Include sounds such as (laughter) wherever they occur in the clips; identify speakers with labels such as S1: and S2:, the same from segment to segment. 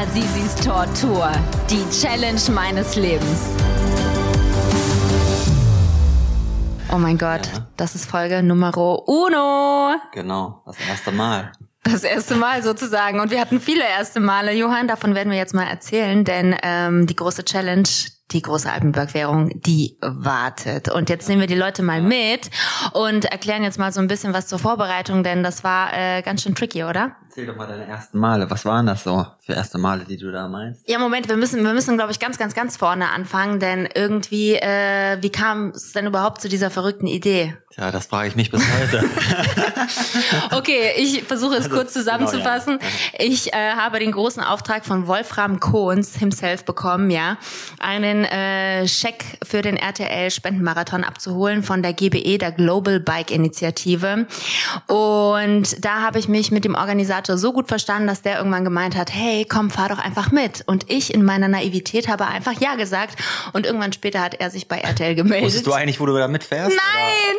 S1: Azizis Tortur. Die Challenge meines Lebens. Oh mein Gott, ja. das ist Folge Numero uno.
S2: Genau, das erste Mal.
S1: Das erste Mal sozusagen. Und wir hatten viele erste Male. Johann, davon werden wir jetzt mal erzählen, denn ähm, die große Challenge, die große Alpenbergwährung, die wartet. Und jetzt nehmen wir die Leute mal mit und erklären jetzt mal so ein bisschen was zur Vorbereitung, denn das war äh, ganz schön tricky, oder?
S2: Erzähl doch mal deine ersten Male. Was waren das so für erste Male, die du da meinst?
S1: Ja, Moment, wir müssen, wir müssen, glaube ich, ganz, ganz, ganz vorne anfangen, denn irgendwie, äh, wie kam es denn überhaupt zu dieser verrückten Idee?
S2: Ja, das frage ich mich bis heute. (laughs)
S1: okay, ich versuche es also, kurz zusammenzufassen. Genau, ja. Ich äh, habe den großen Auftrag von Wolfram Kohns himself bekommen, ja, einen äh, Scheck für den RTL Spendenmarathon abzuholen von der GBE, der Global Bike Initiative. Und da habe ich mich mit dem Organisator Moderator so gut verstanden, dass der irgendwann gemeint hat, hey, komm, fahr doch einfach mit. Und ich in meiner Naivität habe einfach Ja gesagt. Und irgendwann später hat er sich bei RTL gemeldet.
S2: Wusstest du eigentlich, wo du da mitfährst?
S1: Nein!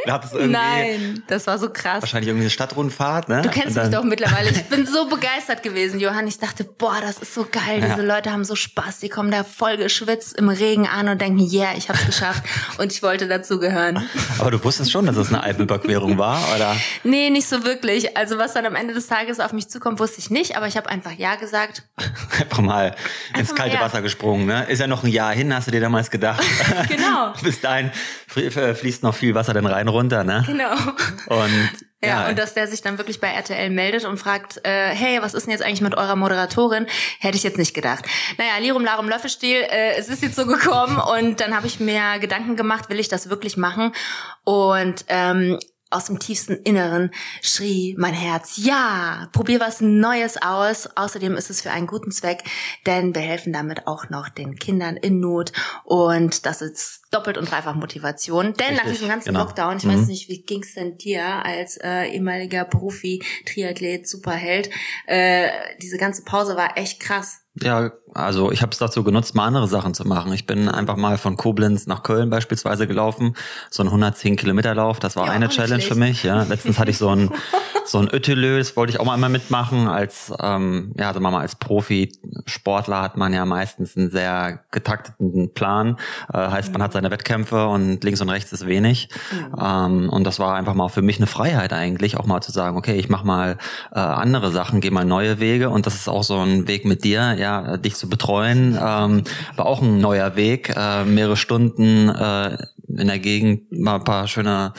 S1: Nein, das war so krass.
S2: Wahrscheinlich irgendwie eine Stadtrundfahrt, ne?
S1: Du kennst mich doch mittlerweile. Ich (laughs) bin so begeistert gewesen, Johann. Ich dachte, boah, das ist so geil. Ja. Diese Leute haben so Spaß. Die kommen da voll geschwitzt im Regen an und denken, yeah, ich hab's geschafft. (laughs) Und ich wollte dazugehören.
S2: Aber du wusstest schon, dass es eine Alpenüberquerung war, oder?
S1: Nee, nicht so wirklich. Also was dann am Ende des Tages auf mich zukommt, wusste ich nicht, aber ich habe einfach Ja gesagt. (laughs)
S2: einfach mal einfach ins kalte ja. Wasser gesprungen, ne? Ist ja noch ein Jahr hin, hast du dir damals gedacht. (laughs)
S1: genau. (laughs)
S2: Bis dahin äh, fließt noch viel Wasser dann rein runter, ne?
S1: Genau.
S2: Und
S1: ja, ja, und dass der sich dann wirklich bei RTL meldet und fragt, äh, hey, was ist denn jetzt eigentlich mit eurer Moderatorin? Hätte ich jetzt nicht gedacht. Naja, Lirum Larum Löffelstiel, äh, es ist jetzt so gekommen und dann habe ich mir Gedanken gemacht, will ich das wirklich machen? Und ähm, aus dem tiefsten Inneren schrie mein Herz, ja, probier was Neues aus. Außerdem ist es für einen guten Zweck, denn wir helfen damit auch noch den Kindern in Not und das ist doppelt und dreifach Motivation. Denn Richtig, nach diesem ganzen genau. Lockdown, ich mhm. weiß nicht, wie ging's denn dir als äh, ehemaliger Profi, Triathlet, Superheld, äh, diese ganze Pause war echt krass.
S2: Ja, also ich habe es dazu genutzt, mal andere Sachen zu machen. Ich bin einfach mal von Koblenz nach Köln beispielsweise gelaufen, so ein 110 Kilometer Lauf. Das war ja, eine Challenge schlecht. für mich. Ja, letztens hatte ich so ein (laughs) so ein Ötelö, das wollte ich auch mal einmal mitmachen. Als ähm, ja, also mal als Profi-Sportler hat man ja meistens einen sehr getakteten Plan. Äh, heißt, man hat seine Wettkämpfe und links und rechts ist wenig. Mhm. Ähm, und das war einfach mal für mich eine Freiheit eigentlich, auch mal zu sagen, okay, ich mache mal äh, andere Sachen, gehe mal neue Wege. Und das ist auch so ein Weg mit dir ja, dich zu betreuen, ähm, war auch ein neuer Weg. Äh, mehrere Stunden äh, in der Gegend mal ein paar schöne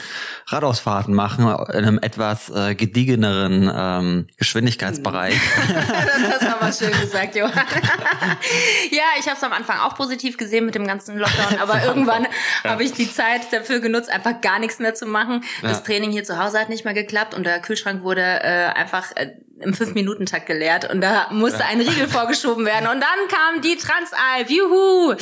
S2: Radausfahrten machen in einem etwas äh, gediegeneren ähm, Geschwindigkeitsbereich. (laughs)
S1: das hast du aber schön gesagt, Johann. (laughs) ja, ich habe es am Anfang auch positiv gesehen mit dem ganzen Lockdown, aber (laughs) irgendwann ja. habe ich die Zeit dafür genutzt, einfach gar nichts mehr zu machen. Das ja. Training hier zu Hause hat nicht mehr geklappt und der Kühlschrank wurde äh, einfach äh, im Fünf-Minuten-Takt geleert und da musste ein Riegel (laughs) vorgeschoben werden und dann kam die Transalp, juhu!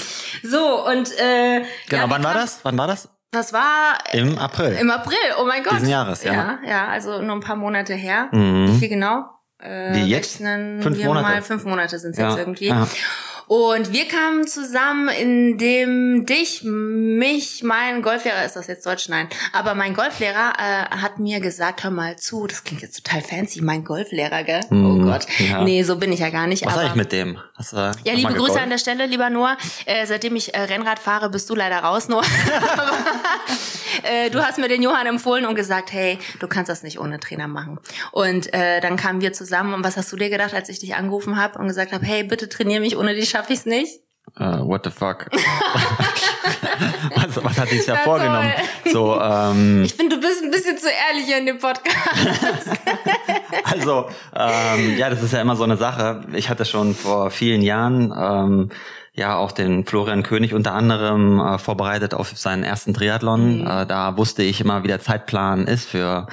S1: So, und äh,
S2: Genau, ja, wann war das? Wann war das?
S1: Das war
S2: im April.
S1: Im April, oh mein Gott.
S2: Diesen Jahres, ja.
S1: Ja, ja also nur ein paar Monate her. Mhm. Wie viel genau?
S2: Äh, Wie jetzt?
S1: Fünf Monate. Mal fünf Monate sind es ja. jetzt irgendwie. Ja. Und wir kamen zusammen, indem dich, mich, mein Golflehrer, ist das jetzt Deutsch? Nein. Aber mein Golflehrer äh, hat mir gesagt, hör mal zu, das klingt jetzt total fancy, mein Golflehrer, gell? Mm, oh Gott. Ja. Nee, so bin ich ja gar nicht.
S2: Was aber, sag ich mit dem? Hast
S1: du ja, liebe Grüße an der Stelle, lieber Noah. Äh, seitdem ich äh, Rennrad fahre, bist du leider raus, Noah. (laughs) äh, du hast mir den Johann empfohlen und gesagt, hey, du kannst das nicht ohne Trainer machen. Und äh, dann kamen wir zusammen und was hast du dir gedacht, als ich dich angerufen habe und gesagt habe, hey, bitte trainier mich ohne die schaffe ich es nicht.
S2: Uh, what the fuck? (laughs) was, was hat sich ja vorgenommen? So, ähm,
S1: ich finde, du bist ein bisschen zu ehrlich hier in dem Podcast. (laughs)
S2: also, ähm, ja, das ist ja immer so eine Sache. Ich hatte schon vor vielen Jahren ähm, ja auch den Florian König unter anderem äh, vorbereitet auf seinen ersten Triathlon. Mhm. Äh, da wusste ich immer, wie der Zeitplan ist für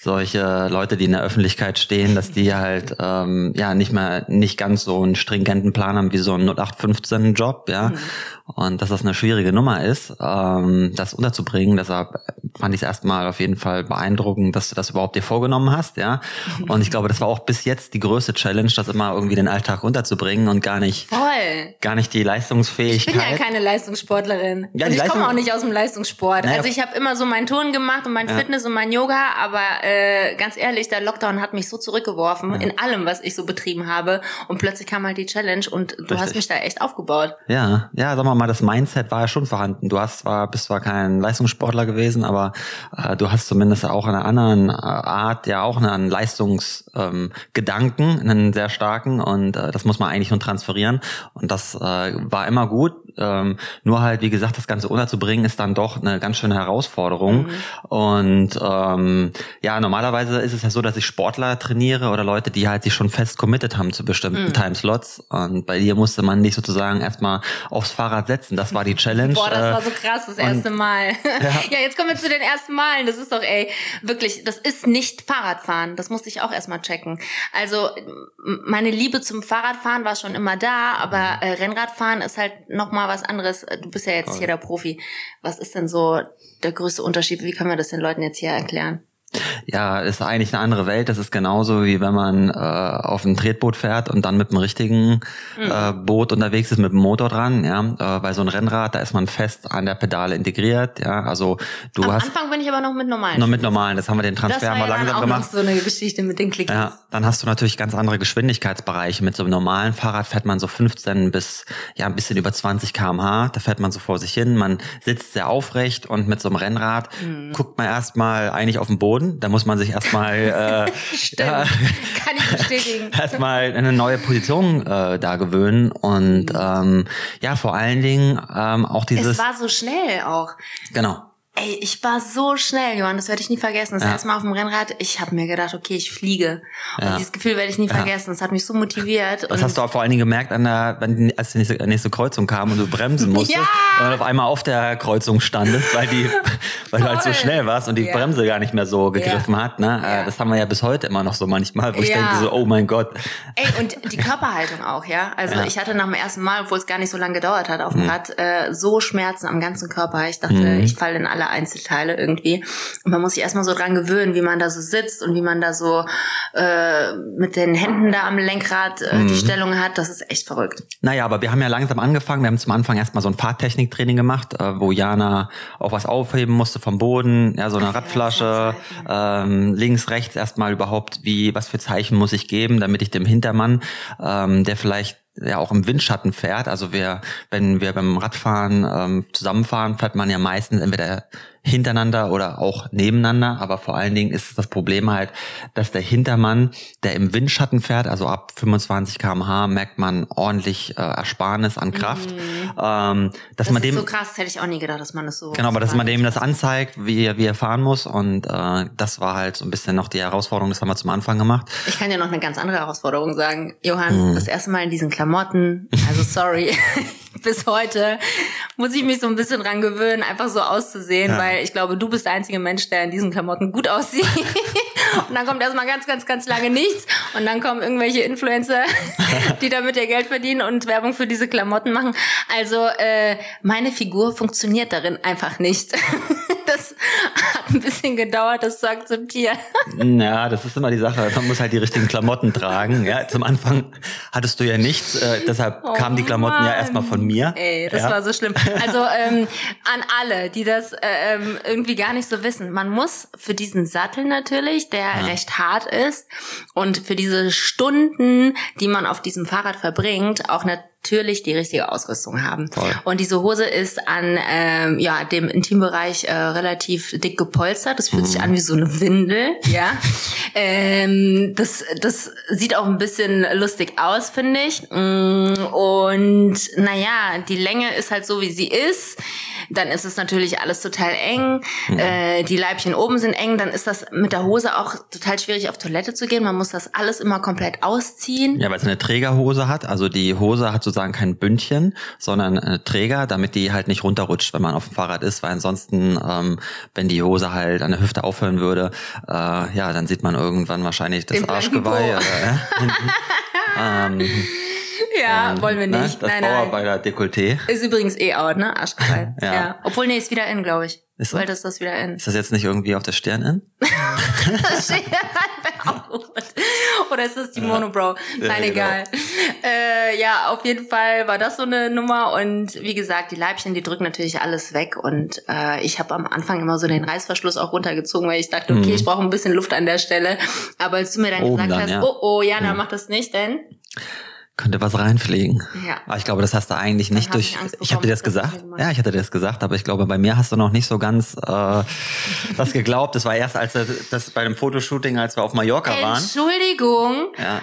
S2: solche Leute, die in der Öffentlichkeit stehen, dass die halt ähm, ja nicht mehr nicht ganz so einen stringenten Plan haben wie so ein 0815 Job, ja. Mhm. Und dass das eine schwierige Nummer ist, ähm, das unterzubringen. Deshalb fand ich es erstmal auf jeden Fall beeindruckend, dass du das überhaupt dir vorgenommen hast, ja. Und ich glaube, das war auch bis jetzt die größte Challenge, das immer irgendwie den Alltag unterzubringen und gar nicht,
S1: Voll.
S2: gar nicht die Leistungsfähigkeit. Ich
S1: bin ja keine Leistungssportlerin. Ja, und ich komme auch nicht aus dem Leistungssport. Naja. Also ich habe immer so meinen Ton gemacht und mein ja. Fitness und mein Yoga, aber äh, ganz ehrlich, der Lockdown hat mich so zurückgeworfen ja. in allem, was ich so betrieben habe. Und plötzlich kam halt die Challenge und du Richtig. hast mich da echt aufgebaut.
S2: Ja, ja, sag mal mal, das Mindset war ja schon vorhanden. Du hast zwar, bist zwar kein Leistungssportler gewesen, aber äh, du hast zumindest auch in einer anderen äh, Art ja auch einen Leistungsgedanken, ähm, einen sehr starken und äh, das muss man eigentlich nur transferieren. Und das äh, war immer gut. Ähm, nur halt, wie gesagt, das Ganze unterzubringen, ist dann doch eine ganz schöne Herausforderung. Mhm. Und ähm, ja, normalerweise ist es ja so, dass ich Sportler trainiere oder Leute, die halt sich schon fest committed haben zu bestimmten mhm. Timeslots. Und bei dir musste man dich sozusagen erstmal aufs Fahrrad setzen. Das war die Challenge.
S1: Boah, das war so krass, das erste Mal. (laughs) Ja. ja, jetzt kommen wir zu den ersten Malen. Das ist doch, ey, wirklich, das ist nicht Fahrradfahren. Das musste ich auch erstmal checken. Also meine Liebe zum Fahrradfahren war schon immer da, aber mhm. äh, Rennradfahren ist halt nochmal was anderes. Du bist ja jetzt hier der Profi. Was ist denn so der größte Unterschied? Wie können wir das den Leuten jetzt hier erklären?
S2: Ja, ist eigentlich eine andere Welt. Das ist genauso wie wenn man äh, auf ein Tretboot fährt und dann mit einem richtigen mhm. äh, Boot unterwegs ist mit dem Motor dran. Ja, äh, bei so einem Rennrad da ist man fest an der Pedale integriert. Ja, also du
S1: Am
S2: hast.
S1: Am Anfang bin ich aber noch mit normalen.
S2: Noch mit normalen. Das haben wir den Transfer mal ja langsam auch gemacht.
S1: So eine Geschichte mit den Klicks.
S2: Ja, dann hast du natürlich ganz andere Geschwindigkeitsbereiche. Mit so einem normalen Fahrrad fährt man so 15 bis ja ein bisschen über 20 km/h. Da fährt man so vor sich hin. Man sitzt sehr aufrecht und mit so einem Rennrad mhm. guckt man erstmal eigentlich auf den Boden Boden. Da muss man sich erstmal (laughs) äh.
S1: Ja, kann ich bestätigen. (laughs)
S2: erstmal eine neue Position äh, da gewöhnen und mhm. ähm, ja vor allen Dingen ähm, auch dieses. Es
S1: war so schnell auch.
S2: Genau.
S1: Ey, ich war so schnell, Johann, das werde ich nie vergessen. Das ja. erste Mal auf dem Rennrad, ich habe mir gedacht, okay, ich fliege. Und ja. dieses Gefühl werde ich nie vergessen. Das hat mich so motiviert.
S2: Das hast du auch vor allen Dingen gemerkt, an der, als die nächste, nächste Kreuzung kam und du bremsen (laughs) musstest ja! und auf einmal auf der Kreuzung standest, weil die, (laughs) weil du halt so schnell warst und die Bremse gar nicht mehr so gegriffen hat. Ne? Äh, das haben wir ja bis heute immer noch so manchmal, wo ich denke so, oh mein Gott.
S1: Ey, und die (laughs) Körperhaltung auch, ja. Also ich hatte nach dem ersten Mal, obwohl es gar nicht so lange gedauert hat auf dem mhm. Rad, äh, so Schmerzen am ganzen Körper. Ich dachte, mhm. ich falle in alle Einzelteile irgendwie. Und man muss sich erstmal so dran gewöhnen, wie man da so sitzt und wie man da so äh, mit den Händen da am Lenkrad äh, mhm. die Stellung hat. Das ist echt verrückt.
S2: Naja, aber wir haben ja langsam angefangen. Wir haben zum Anfang erstmal so ein Fahrtechniktraining gemacht, äh, wo Jana auch was aufheben musste vom Boden, ja, so eine Radflasche, ähm, links, rechts erstmal überhaupt, wie, was für Zeichen muss ich geben, damit ich dem Hintermann, ähm, der vielleicht ja auch im Windschatten fährt. Also wir, wenn wir beim Radfahren ähm, zusammenfahren, fährt man ja meistens entweder hintereinander oder auch nebeneinander. Aber vor allen Dingen ist das Problem halt, dass der Hintermann, der im Windschatten fährt, also ab 25 kmh, merkt man ordentlich äh, Ersparnis an Kraft. Mhm. Ähm, dass
S1: das
S2: man dem,
S1: ist so krass, hätte ich auch nie gedacht, dass man das so.
S2: Genau, aber dass man dem das anzeigt, wie er, wie er fahren muss. Und äh, das war halt so ein bisschen noch die Herausforderung, das haben wir zum Anfang gemacht.
S1: Ich kann dir noch eine ganz andere Herausforderung sagen. Johann, mhm. das erste Mal in diesen Klamotten, also sorry. (laughs) bis heute muss ich mich so ein bisschen dran gewöhnen, einfach so auszusehen, ja. weil ich glaube, du bist der einzige Mensch, der in diesen Klamotten gut aussieht. (laughs) und dann kommt erstmal ganz, ganz, ganz lange nichts und dann kommen irgendwelche Influencer, (laughs) die damit ihr Geld verdienen und Werbung für diese Klamotten machen. Also äh, meine Figur funktioniert darin einfach nicht. (laughs) das hat ein bisschen gedauert, das zu akzeptieren.
S2: Ja, das ist immer die Sache. Man muss halt die richtigen Klamotten tragen. Ja, zum Anfang hattest du ja nichts, äh, deshalb oh kamen die Klamotten Mann. ja erstmal von mir.
S1: Ey, das
S2: ja.
S1: war so schlimm. Also ähm, an alle, die das äh, ähm, irgendwie gar nicht so wissen. Man muss für diesen Sattel natürlich, der ja. recht hart ist und für diese Stunden, die man auf diesem Fahrrad verbringt, auch eine natürlich die richtige Ausrüstung haben. Voll. Und diese Hose ist an ähm, ja dem Intimbereich äh, relativ dick gepolstert. Das fühlt mhm. sich an wie so eine Windel, ja. (laughs) ähm, das das sieht auch ein bisschen lustig aus, finde ich. Mm, und naja, die Länge ist halt so, wie sie ist. Dann ist es natürlich alles total eng. Mhm. Äh, die Leibchen oben sind eng. Dann ist das mit der Hose auch total schwierig auf Toilette zu gehen. Man muss das alles immer komplett ausziehen.
S2: Ja, weil es eine Trägerhose hat. Also die Hose hat sozusagen kein Bündchen, sondern äh, Träger, damit die halt nicht runterrutscht, wenn man auf dem Fahrrad ist, weil ansonsten, ähm, wenn die Hose halt an der Hüfte aufhören würde, äh, ja, dann sieht man irgendwann wahrscheinlich das Arschgeweih. Oder, (laughs) äh, (laughs) ähm,
S1: ja, Ja,
S2: Und,
S1: wollen wir
S2: ne,
S1: nicht.
S2: Das
S1: Nein, nein.
S2: Powerbiler Dekolleté.
S1: Ist übrigens eh out, ne? Arschgeil. (laughs)
S2: Ja.
S1: ja. Obwohl, nee, ist wieder in, glaube ich.
S2: Ist?
S1: Bald ist das wieder in.
S2: Ist das jetzt nicht irgendwie auf der Stirn in? (laughs) (laughs)
S1: Oder ist das die Monobrow? Nein,
S2: genau.
S1: egal. Äh, ja, auf jeden Fall war das so eine Nummer. Und wie gesagt, die Leibchen, die drücken natürlich alles weg. Und äh, ich habe am Anfang immer so den Reißverschluss auch runtergezogen, weil ich dachte, okay, ich brauche ein bisschen Luft an der Stelle. Aber als du mir dann
S2: Mhm. Oben
S1: gesagt
S2: dann,
S1: hast,
S2: ja.
S1: oh, oh, Jana, mach das nicht, denn
S2: Könnte was reinfliegen.
S1: Ja.
S2: Aber ich glaube, das hast du eigentlich nicht durch.
S1: ich
S2: Ich hatte dir das gesagt. Ja, ich hatte dir das gesagt, aber ich glaube, bei mir hast du noch nicht so ganz äh, (laughs) das geglaubt. Das war erst, als das bei dem Fotoshooting, als wir auf Mallorca waren.
S1: Entschuldigung,
S2: Ja.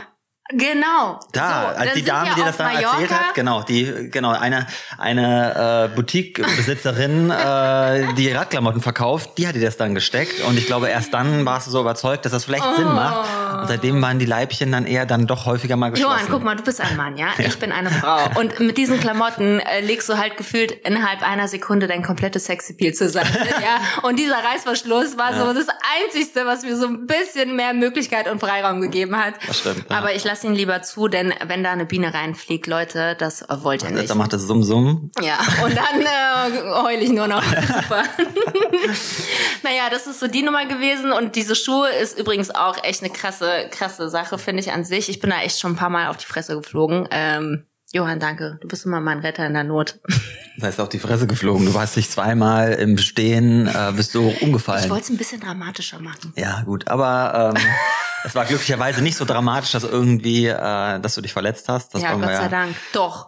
S1: Genau.
S2: Da,
S1: so,
S2: als die Dame, die das
S1: Mallorca.
S2: erzählt hat, genau, die, genau, eine, eine äh, Boutique-Besitzerin, (laughs) äh, die Radklamotten verkauft, die hat dir das dann gesteckt und ich glaube, erst dann warst du so überzeugt, dass das vielleicht Sinn macht. Und seitdem waren die Leibchen dann eher dann doch häufiger mal geschlossen.
S1: Johann, guck mal, du bist ein Mann, (laughs) ja? Ich bin eine Frau. Und mit diesen Klamotten äh, legst du halt gefühlt innerhalb einer Sekunde dein komplettes Sexappeal zusammen. (laughs) ja? Und dieser Reißverschluss war so das Einzigste, was mir so ein bisschen mehr Möglichkeit und Freiraum gegeben hat.
S2: Das stimmt, ja.
S1: Aber ich lasse ihn lieber zu, denn wenn da eine Biene reinfliegt, Leute, das wollt ihr nicht.
S2: Da macht das Summ Summ.
S1: Ja, und dann äh, heul ich nur noch. (laughs) Super. (laughs) naja, das ist so die Nummer gewesen. Und diese Schuhe ist übrigens auch echt eine krasse, krasse Sache, finde ich an sich. Ich bin da echt schon ein paar Mal auf die Fresse geflogen. Ähm, Johann, danke. Du bist immer mein Retter in der Not. (laughs)
S2: Das heißt auf die Fresse geflogen. Du warst dich zweimal im Stehen, äh, bist du
S1: Ich
S2: umgefallen.
S1: wollte es ein bisschen dramatischer machen.
S2: Ja, gut, aber ähm, (laughs) es war glücklicherweise nicht so dramatisch, dass irgendwie, äh, dass du dich verletzt hast. Das
S1: ja, Gott sei
S2: ja.
S1: Dank. Doch.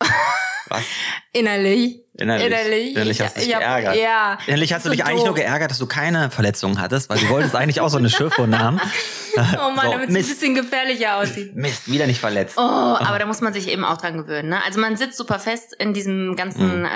S1: (laughs)
S2: Was?
S1: Innerlich.
S2: Innerlich.
S1: Innerlich.
S2: Innerlich hast du dich
S1: Ich hab-
S2: geärgert.
S1: Ja.
S2: Innerlich hast du
S1: So
S2: dich eigentlich nur
S1: doof.
S2: geärgert, dass du keine Verletzungen hattest, weil du wolltest eigentlich auch so eine Schürfwunde haben. (laughs)
S1: Oh Mann,
S2: So,
S1: damit es ein bisschen gefährlicher aussieht. (laughs)
S2: Mist, wieder nicht verletzt.
S1: Oh, (laughs) aber da muss man sich eben auch dran gewöhnen. Ne? Also man sitzt super fest in diesem ganzen
S2: Mhm.
S1: äh,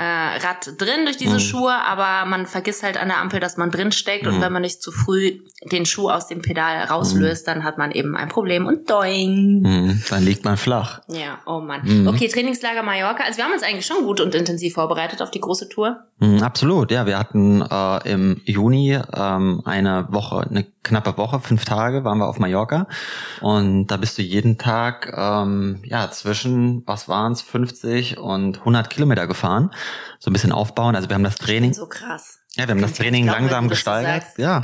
S1: Rad drin durch diese Schuhe, aber man vergisst halt an der Ampel, dass man drin steckt
S2: Mhm.
S1: und wenn man nicht zu früh den Schuh aus dem Pedal rauslöst, dann hat man eben ein Problem und doing.
S2: Hm, dann liegt man flach.
S1: Ja, oh Mann.
S2: Mhm.
S1: Okay, Trainingslager Mallorca. Also wir haben uns eigentlich schon gut und intensiv vorbereitet auf die große Tour.
S2: Absolut, ja. Wir hatten äh, im Juni ähm, eine Woche, eine knappe Woche, fünf Tage waren wir auf Mallorca. Und da bist du jeden Tag ähm, ja zwischen, was waren's, 50 und 100 Kilometer gefahren. So ein bisschen aufbauen. Also wir haben das Training.
S1: So krass.
S2: Ja, wir haben das Training
S1: glauben,
S2: langsam gesteigert. Ja.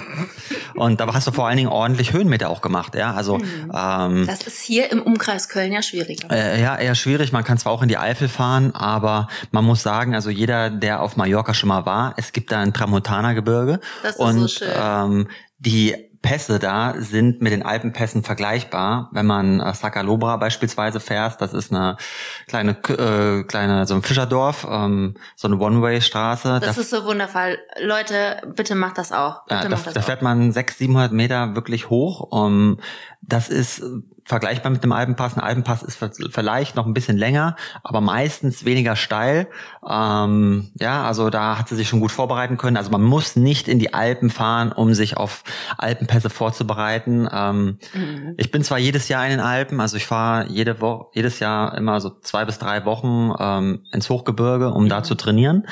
S2: Und da hast du vor allen Dingen ordentlich Höhenmeter auch gemacht, ja. Also
S1: Mhm.
S2: ähm,
S1: Das ist hier im Umkreis Köln ja schwieriger.
S2: äh, ja, eher schwierig. Man kann zwar auch in die Eifel fahren, aber man muss sagen, also jeder, der auf Mallorca schon mal war, es gibt da ein Tramontana-Gebirge.
S1: Das ist
S2: und
S1: so schön.
S2: Ähm, die Pässe da sind mit den Alpenpässen vergleichbar. Wenn man äh, Sacalobra beispielsweise fährt, das ist eine kleine, äh, kleine so ein Fischerdorf, ähm, so eine One-Way-Straße.
S1: Das
S2: Da
S1: ist so wundervoll. Leute, bitte macht das auch. Bitte
S2: ja, da,
S1: macht das
S2: da
S1: auch.
S2: fährt man 600, 700 Meter wirklich hoch. Um, das ist äh, vergleichbar mit dem Alpenpass. Ein Alpenpass ist vielleicht noch ein bisschen länger, aber meistens weniger steil. Ähm, ja, also da hat sie sich schon gut vorbereiten können. Also man muss nicht in die Alpen fahren, um sich auf Alpenpässe vorzubereiten. Ähm,
S1: Mhm.
S2: Ich bin zwar jedes Jahr in den Alpen, also ich fahre jede Woche, jedes Jahr immer so zwei bis drei Wochen ähm, ins Hochgebirge, um da zu trainieren.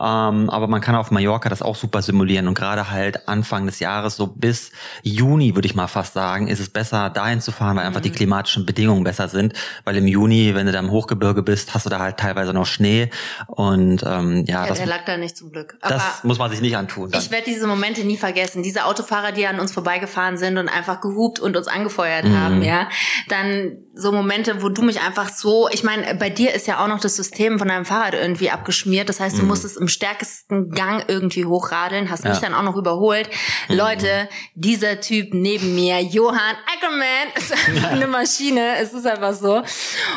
S2: Ähm, aber man kann auf Mallorca das auch super simulieren und gerade halt Anfang des Jahres, so bis Juni, würde ich mal fast sagen, ist es besser, dahin zu fahren, weil einfach die klimatischen Bedingungen besser sind. Weil im Juni, wenn du da im Hochgebirge bist, hast du da halt teilweise noch Schnee und ähm, ja,
S1: Ja,
S2: das,
S1: der lag da nicht zum Glück. Aber
S2: das muss man sich nicht antun. Dann.
S1: ich werde diese Momente nie vergessen. Diese Autofahrer, die an uns vorbeigefahren sind und einfach gehupt und uns angefeuert
S2: Mhm.
S1: haben, ja. Dann so Momente, wo du mich einfach so, ich meine, bei dir ist ja auch noch das System von deinem Fahrrad irgendwie abgeschmiert. Das heißt, du musstest im stärksten Gang irgendwie hochradeln, hast mich
S2: Mhm. Ja. Mhm.
S1: dann auch noch überholt. Leute, dieser Typ neben mir, Johann Ackerman, (laughs) ist einfach eine Maschine. Es ist einfach so.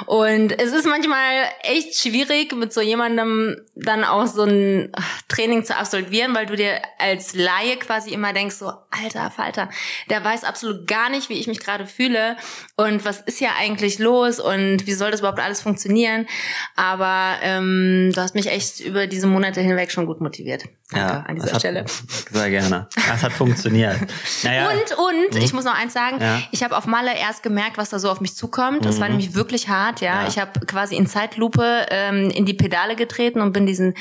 S1: Und es ist manchmal echt schwierig, mit so jemandem dann auch so ein Training zu absolvieren, weil du dir als Laie quasi immer denkst, so, alter Falter, der weiß absolut gar nicht, wie ich mich gerade fühle und was ist hier eigentlich los und wie soll das überhaupt alles funktionieren. Aber ähm, du hast mich echt über diese Monate hinweg schon gut motiviert. Danke an
S2: das
S1: dieser
S2: hat,
S1: Stelle. (laughs)
S2: Sehr gerne. Das hat funktioniert. Naja,
S1: Und, und, ich muss noch eins sagen,
S2: Ja. Mhm.
S1: ich habe auf Malle erst gemerkt, was da so auf mich zukommt. Das war nämlich wirklich hart, ja.
S2: Ja.
S1: Ich habe quasi in Zeitlupe ähm, in die Pedale getreten und bin diesen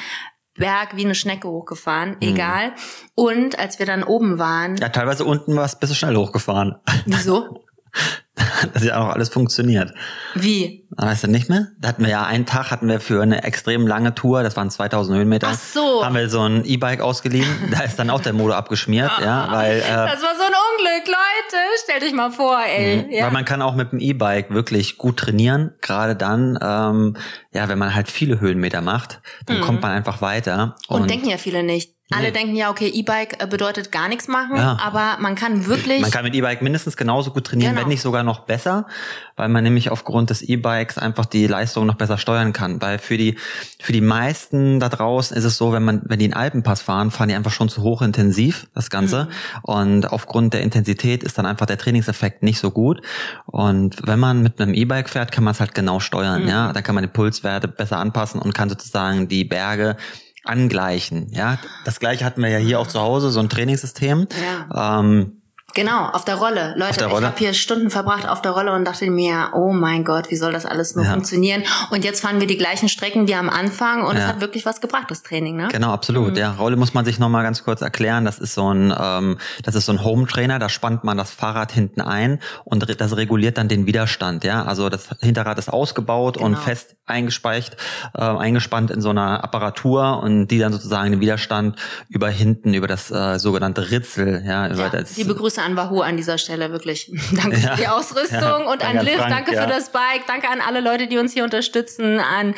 S1: Berg wie eine Schnecke hochgefahren, egal. Und als wir dann oben waren,
S2: ja, teilweise unten warst, bist du schnell hochgefahren.
S1: wieso? (laughs) (laughs)
S2: dass ja auch alles funktioniert.
S1: Wie?
S2: Weißt du nicht mehr? Da hatten wir ja einen Tag, hatten wir für eine extrem lange Tour, das waren 2000 Höhenmeter.
S1: Ach so.
S2: Haben wir so ein E-Bike ausgeliehen. (laughs) da ist dann auch der Motor abgeschmiert, ja, weil. Äh,
S1: das war so ein Unglück, Leute. Stellt euch mal vor, ey.
S2: Mhm. Ja. Weil man kann auch mit dem E-Bike wirklich gut trainieren. Gerade dann, ähm, ja, wenn man halt viele Höhenmeter macht, dann mhm. kommt man einfach weiter.
S1: Und, und denken ja viele nicht. Alle denken ja, okay, E-Bike äh, bedeutet gar nichts machen, ja. aber man kann wirklich.
S2: Man kann mit E-Bike mindestens genauso gut trainieren, genau. wenn nicht sogar noch besser, weil man nämlich aufgrund des E-Bikes einfach die Leistung noch besser steuern kann. Weil für die, für die meisten da draußen ist es so, wenn man, wenn die einen Alpenpass fahren, fahren die einfach schon zu hochintensiv, das Ganze. Mhm. Und aufgrund der Intensität ist dann einfach der Trainingseffekt nicht so gut. Und wenn man mit einem E-Bike fährt, kann man es halt genau steuern, mhm. ja. Dann kann man die Pulswerte besser anpassen und kann sozusagen die Berge angleichen. Ja, das gleiche hatten wir ja hier auch zu Hause, so ein Trainingssystem. Ja. Ähm,
S1: Genau, auf der Rolle. Leute, der Rolle. ich habe hier Stunden verbracht auf der Rolle und dachte mir, oh mein Gott, wie soll das alles nur ja. funktionieren? Und jetzt fahren wir die gleichen Strecken wie am Anfang und ja. es hat wirklich was gebracht, das Training, ne?
S2: Genau, absolut. Mhm. Ja, Rolle muss man sich nochmal ganz kurz erklären. Das ist so ein, ähm, das ist so ein Home Trainer, da spannt man das Fahrrad hinten ein und das reguliert dann den Widerstand. Ja, also das Hinterrad ist ausgebaut genau. und fest eingespeicht, äh, eingespannt in so einer Apparatur und die dann sozusagen den Widerstand über hinten, über das äh, sogenannte Ritzel, ja, über ja,
S1: das. Die Begrüße an Wahoo an dieser Stelle wirklich. (laughs) Danke ja. für die Ausrüstung ja, und an Liv, danke ja. für das Bike, danke an alle Leute, die uns hier unterstützen, an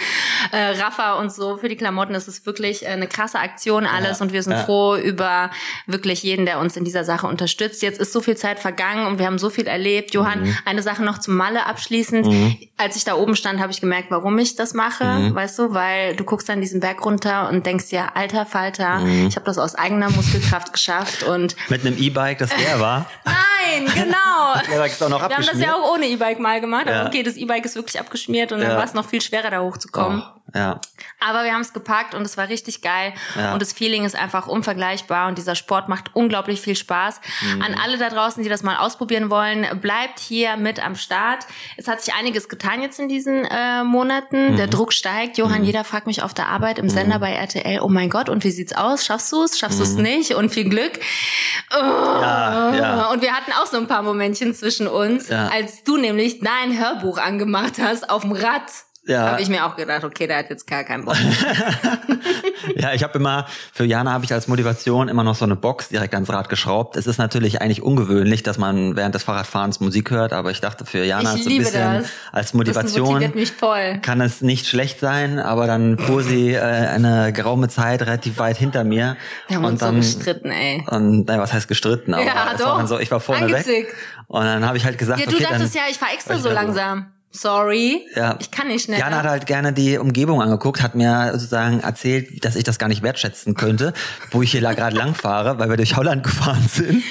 S1: äh, Rafa und so für die Klamotten. Das ist wirklich äh, eine krasse Aktion alles und wir sind froh über wirklich jeden, der uns in dieser Sache unterstützt. Jetzt ist so viel Zeit vergangen und wir haben so viel erlebt. Johann, mhm. eine Sache noch zum Malle abschließend. Mhm. Als ich da oben stand, habe ich gemerkt, warum ich das mache, mhm. weißt du, weil du guckst dann diesen Berg runter und denkst ja, alter Falter, mhm. ich habe das aus eigener Muskelkraft geschafft und
S2: mit einem E-Bike, das leer (laughs) war.
S1: Nein, genau. (laughs) E-Bike ist auch noch Wir haben das ja auch ohne E-Bike mal gemacht. Ja. okay, das E-Bike ist wirklich abgeschmiert und ja. dann war es noch viel schwerer, da hochzukommen. Oh. Ja. Aber wir haben es gepackt und es war richtig geil. Ja. Und das Feeling ist einfach unvergleichbar und dieser Sport macht unglaublich viel Spaß. Mhm. An alle da draußen, die das mal ausprobieren wollen, bleibt hier mit am Start. Es hat sich einiges getan jetzt in diesen äh, Monaten. Mhm. Der Druck steigt. Johann, mhm. jeder fragt mich auf der Arbeit im Sender mhm. bei RTL, oh mein Gott, und wie sieht's aus? Schaffst du es? Schaffst du es mhm. nicht? Und viel Glück. Oh. Ja, ja. Und wir hatten auch so ein paar Momentchen zwischen uns, als du nämlich dein Hörbuch angemacht hast auf dem Rad ja. habe ich mir auch gedacht, okay, der hat jetzt gar keinen Bock. (laughs)
S2: ja, ich habe immer, für Jana habe ich als Motivation immer noch so eine Box direkt ans Rad geschraubt. Es ist natürlich eigentlich ungewöhnlich, dass man während des Fahrradfahrens Musik hört, aber ich dachte für Jana so ein bisschen das. als Motivation kann es nicht schlecht sein, aber dann fuhr sie äh, eine geraume Zeit relativ weit hinter mir.
S1: Wir haben und uns dann, so gestritten, ey.
S2: Und naja, was heißt gestritten? Aber ja, doch. War so, ich war vorne Angezickt. weg. Und dann habe ich halt gesagt, ja,
S1: du
S2: okay,
S1: dachtest
S2: dann,
S1: ja, ich fahr extra so langsam. Sorry, ja. ich kann nicht schneller.
S2: Jan hat halt gerne die Umgebung angeguckt, hat mir sozusagen erzählt, dass ich das gar nicht wertschätzen könnte, wo ich hier gerade lang fahre, weil wir durch Holland gefahren sind.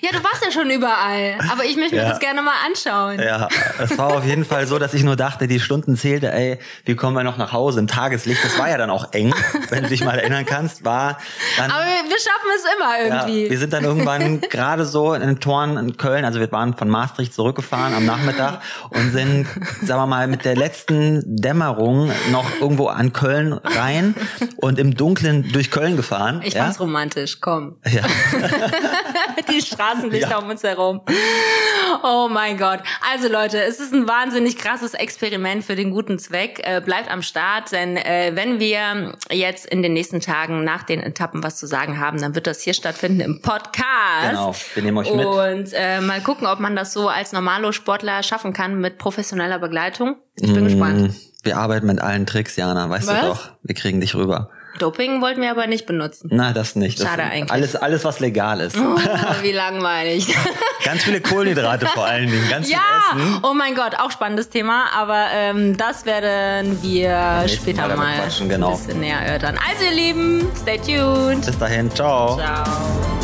S1: Ja, du warst ja schon überall, aber ich möchte mir ja. das gerne mal anschauen.
S2: Ja, es war auf jeden Fall so, dass ich nur dachte, die Stunden zählte, ey, wie kommen wir noch nach Hause im Tageslicht? Das war ja dann auch eng, wenn du dich mal erinnern kannst, war dann...
S1: Aber wir, wir schaffen es immer irgendwie.
S2: Ja, wir sind dann irgendwann gerade so in den Toren in Köln, also wir waren von Maastricht zurückgefahren am Nachmittag und sind sagen wir mal, mit der letzten Dämmerung noch irgendwo an Köln rein und im Dunkeln durch Köln gefahren.
S1: Ich ja? fand's romantisch, komm. Ja. (laughs) (laughs) Die Straßenlichter ja. um uns herum. Oh mein Gott. Also Leute, es ist ein wahnsinnig krasses Experiment für den guten Zweck. Äh, bleibt am Start, denn äh, wenn wir jetzt in den nächsten Tagen nach den Etappen was zu sagen haben, dann wird das hier stattfinden im Podcast.
S2: Genau, wir nehmen euch mit.
S1: Und äh, mal gucken, ob man das so als Normalo-Sportler schaffen kann mit professioneller Begleitung. Ich bin mmh, gespannt.
S2: Wir arbeiten mit allen Tricks, Jana, weißt was? du doch. Wir kriegen dich rüber.
S1: Doping wollten wir aber nicht benutzen.
S2: Nein, das nicht.
S1: Schade das eigentlich.
S2: Alles, alles, was legal ist.
S1: Oh, (laughs) wie langweilig.
S2: ganz viele Kohlenhydrate vor allen Dingen, ganz ja, viel Essen.
S1: Oh mein Gott, auch spannendes Thema, aber ähm, das werden wir später mal, mal genau. ein bisschen näher erörtern. Also ihr Lieben, stay tuned.
S2: Bis dahin, ciao.
S1: Ciao.